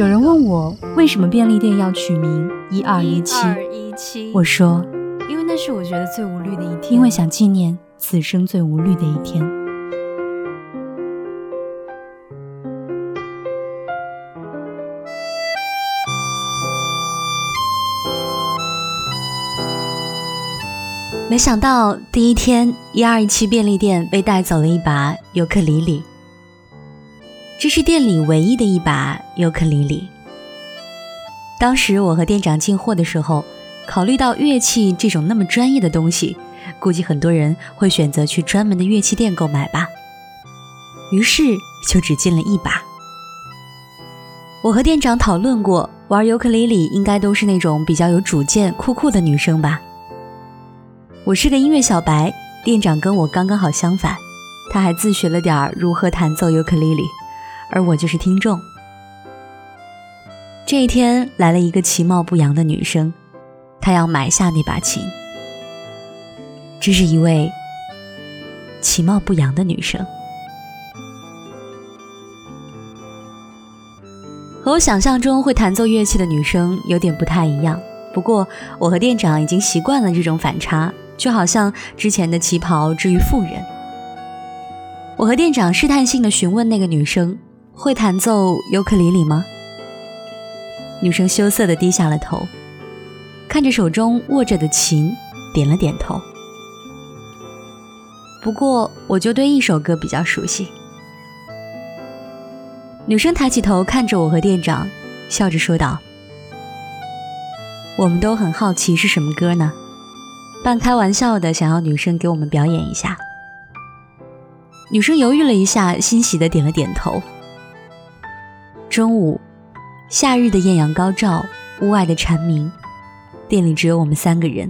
有人问我为什么便利店要取名一二一七？我说，因为那是我觉得最无虑的一天，因为想纪念此生最无虑的一天。没想到第一天，一二一七便利店被带走了一把尤克里里。这是店里唯一的一把尤克里里。当时我和店长进货的时候，考虑到乐器这种那么专业的东西，估计很多人会选择去专门的乐器店购买吧。于是就只进了一把。我和店长讨论过，玩尤克里里应该都是那种比较有主见、酷酷的女生吧。我是个音乐小白，店长跟我刚刚好相反，他还自学了点儿如何弹奏尤克里里。而我就是听众。这一天来了一个其貌不扬的女生，她要买下那把琴。这是一位其貌不扬的女生，和我想象中会弹奏乐器的女生有点不太一样。不过我和店长已经习惯了这种反差，就好像之前的旗袍之于妇人。我和店长试探性的询问那个女生。会弹奏尤克里里吗？女生羞涩的低下了头，看着手中握着的琴，点了点头。不过，我就对一首歌比较熟悉。女生抬起头看着我和店长，笑着说道：“我们都很好奇是什么歌呢？”半开玩笑的想要女生给我们表演一下。女生犹豫了一下，欣喜的点了点头。中午，夏日的艳阳高照，屋外的蝉鸣，店里只有我们三个人，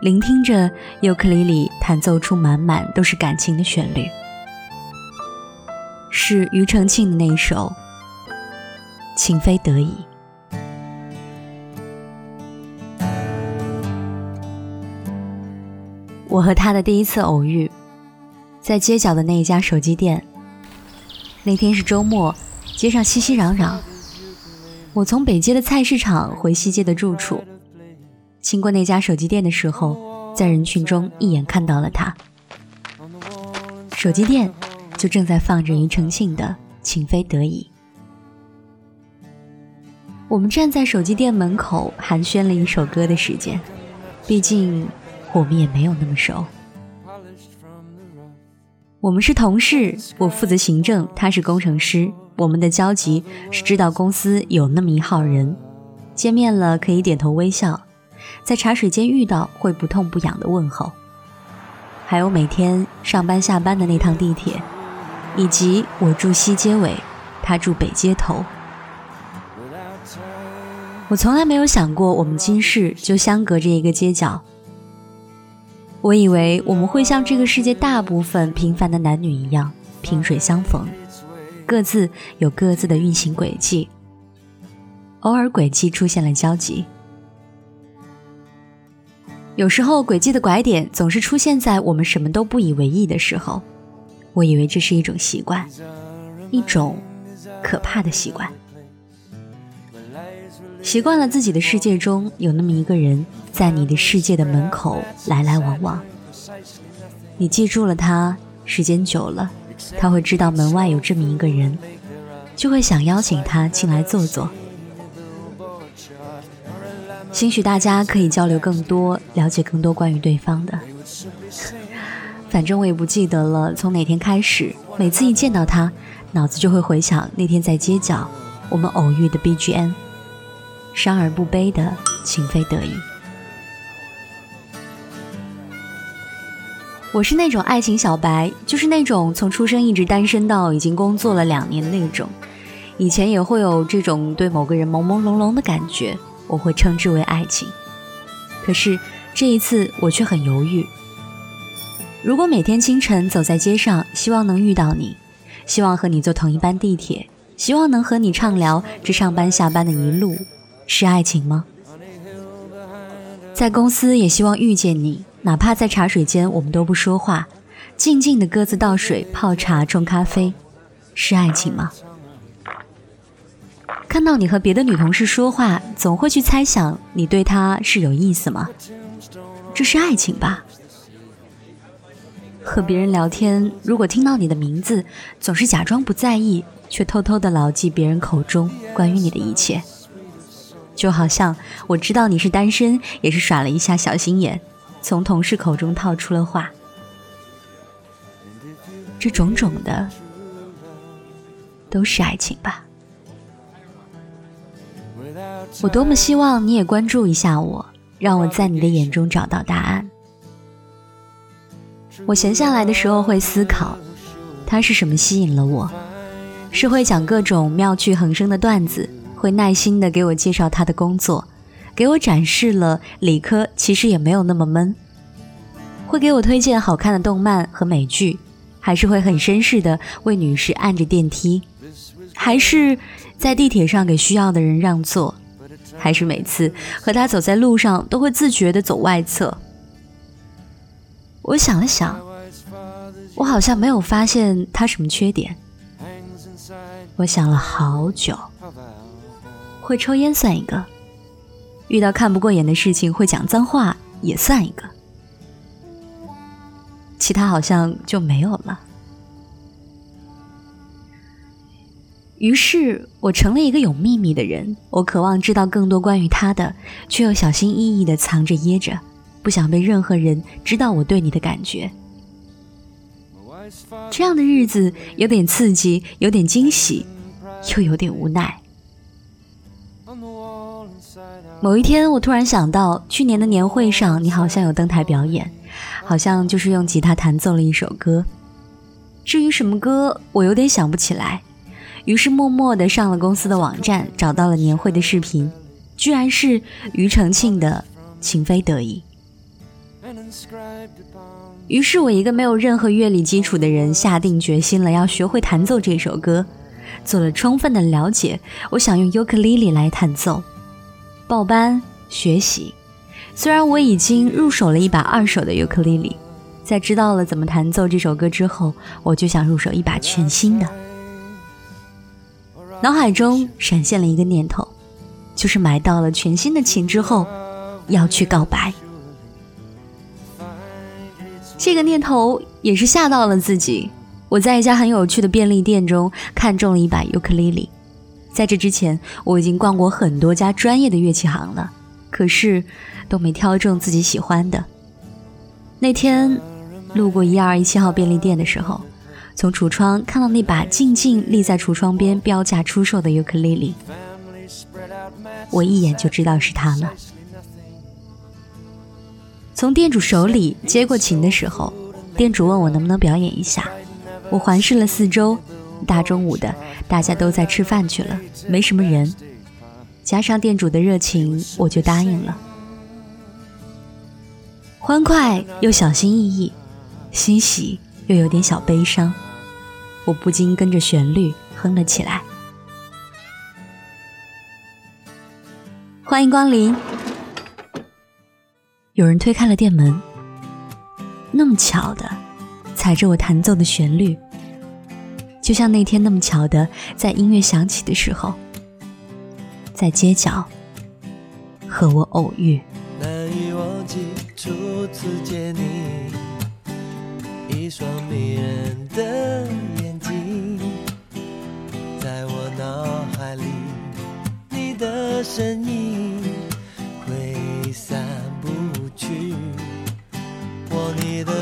聆听着尤克里里弹奏出满满都是感情的旋律，是庾澄庆的那一首《情非得已》。我和他的第一次偶遇，在街角的那一家手机店。那天是周末。街上熙熙攘攘，我从北街的菜市场回西街的住处，经过那家手机店的时候，在人群中一眼看到了他。手机店就正在放着庾澄庆的《情非得已》。我们站在手机店门口寒暄了一首歌的时间，毕竟我们也没有那么熟。我们是同事，我负责行政，他是工程师。我们的交集是知道公司有那么一号人，见面了可以点头微笑，在茶水间遇到会不痛不痒的问候，还有每天上班下班的那趟地铁，以及我住西街尾，他住北街头。我从来没有想过我们今世就相隔着一个街角。我以为我们会像这个世界大部分平凡的男女一样，萍水相逢。各自有各自的运行轨迹，偶尔轨迹出现了交集。有时候轨迹的拐点总是出现在我们什么都不以为意的时候。我以为这是一种习惯，一种可怕的习惯。习惯了自己的世界中有那么一个人在你的世界的门口来来往往，你记住了他，时间久了。他会知道门外有这么一个人，就会想邀请他进来坐坐。兴许大家可以交流更多，了解更多关于对方的。反正我也不记得了，从哪天开始，每次一见到他，脑子就会回想那天在街角我们偶遇的 BGM，伤而不悲的情非得已。我是那种爱情小白，就是那种从出生一直单身到已经工作了两年的那种，以前也会有这种对某个人朦朦胧胧的感觉，我会称之为爱情。可是这一次我却很犹豫。如果每天清晨走在街上，希望能遇到你，希望和你坐同一班地铁，希望能和你畅聊这上班下班的一路，是爱情吗？在公司也希望遇见你，哪怕在茶水间我们都不说话，静静的各自倒水、泡茶、冲咖啡，是爱情吗？看到你和别的女同事说话，总会去猜想你对她是有意思吗？这是爱情吧？和别人聊天，如果听到你的名字，总是假装不在意，却偷偷的牢记别人口中关于你的一切，就好像我知道你是单身，也是耍了一下小心眼，从同事口中套出了话。这种种的，都是爱情吧？我多么希望你也关注一下我，让我在你的眼中找到答案。我闲下来的时候会思考，他是什么吸引了我？是会讲各种妙趣横生的段子，会耐心的给我介绍他的工作，给我展示了理科其实也没有那么闷，会给我推荐好看的动漫和美剧，还是会很绅士的为女士按着电梯，还是在地铁上给需要的人让座？还是每次和他走在路上都会自觉的走外侧。我想了想，我好像没有发现他什么缺点。我想了好久，会抽烟算一个，遇到看不过眼的事情会讲脏话也算一个，其他好像就没有了。于是我成了一个有秘密的人，我渴望知道更多关于他的，却又小心翼翼的藏着掖着，不想被任何人知道我对你的感觉。这样的日子有点刺激，有点惊喜，又有点无奈。某一天，我突然想到，去年的年会上你好像有登台表演，好像就是用吉他弹奏了一首歌。至于什么歌，我有点想不起来。于是默默地上了公司的网站，找到了年会的视频，居然是庾澄庆的《情非得已》。于是我一个没有任何乐理基础的人，下定决心了要学会弹奏这首歌。做了充分的了解，我想用尤克里里来弹奏。报班学习，虽然我已经入手了一把二手的尤克里里，在知道了怎么弹奏这首歌之后，我就想入手一把全新的。脑海中闪现了一个念头，就是买到了全新的琴之后，要去告白。这个念头也是吓到了自己。我在一家很有趣的便利店中看中了一把尤克里里。在这之前，我已经逛过很多家专业的乐器行了，可是都没挑中自己喜欢的。那天路过一二一七号便利店的时候。从橱窗看到那把静静立在橱窗边标价出售的尤克里里，我一眼就知道是他了。从店主手里接过琴的时候，店主问我能不能表演一下。我环视了四周，大中午的，大家都在吃饭去了，没什么人。加上店主的热情，我就答应了。欢快又小心翼翼，欣喜。又有点小悲伤，我不禁跟着旋律哼了起来。欢迎光临。有人推开了店门，那么巧的，踩着我弹奏的旋律，就像那天那么巧的，在音乐响起的时候，在街角和我偶遇。难以忘记初次见你。一双迷人的眼睛，在我脑海里，你的身影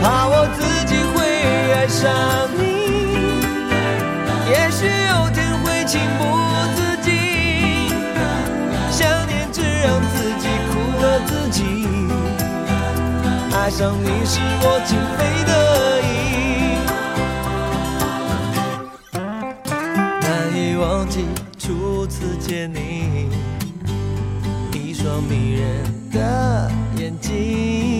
怕我自己会爱上你。也许有天会情不自禁，想念只让自己苦了自己。爱上你是我情非得已，难以忘记初次见你，一双迷人的眼睛，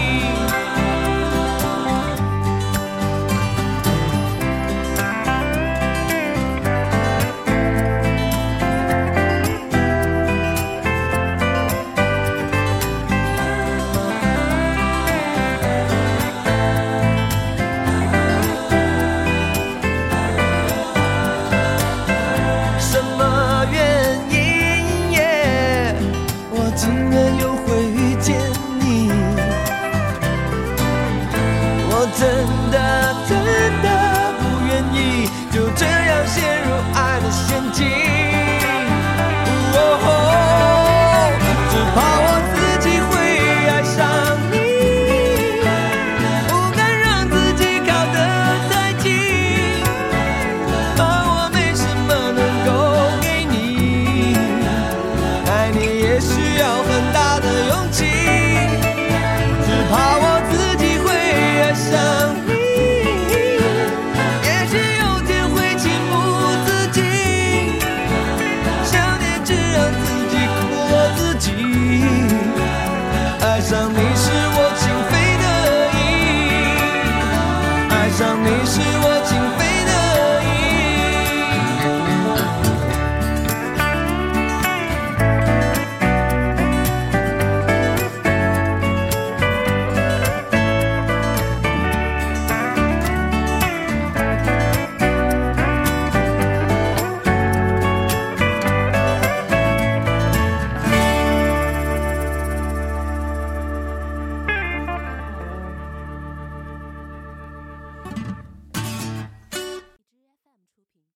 这样陷入爱的陷阱。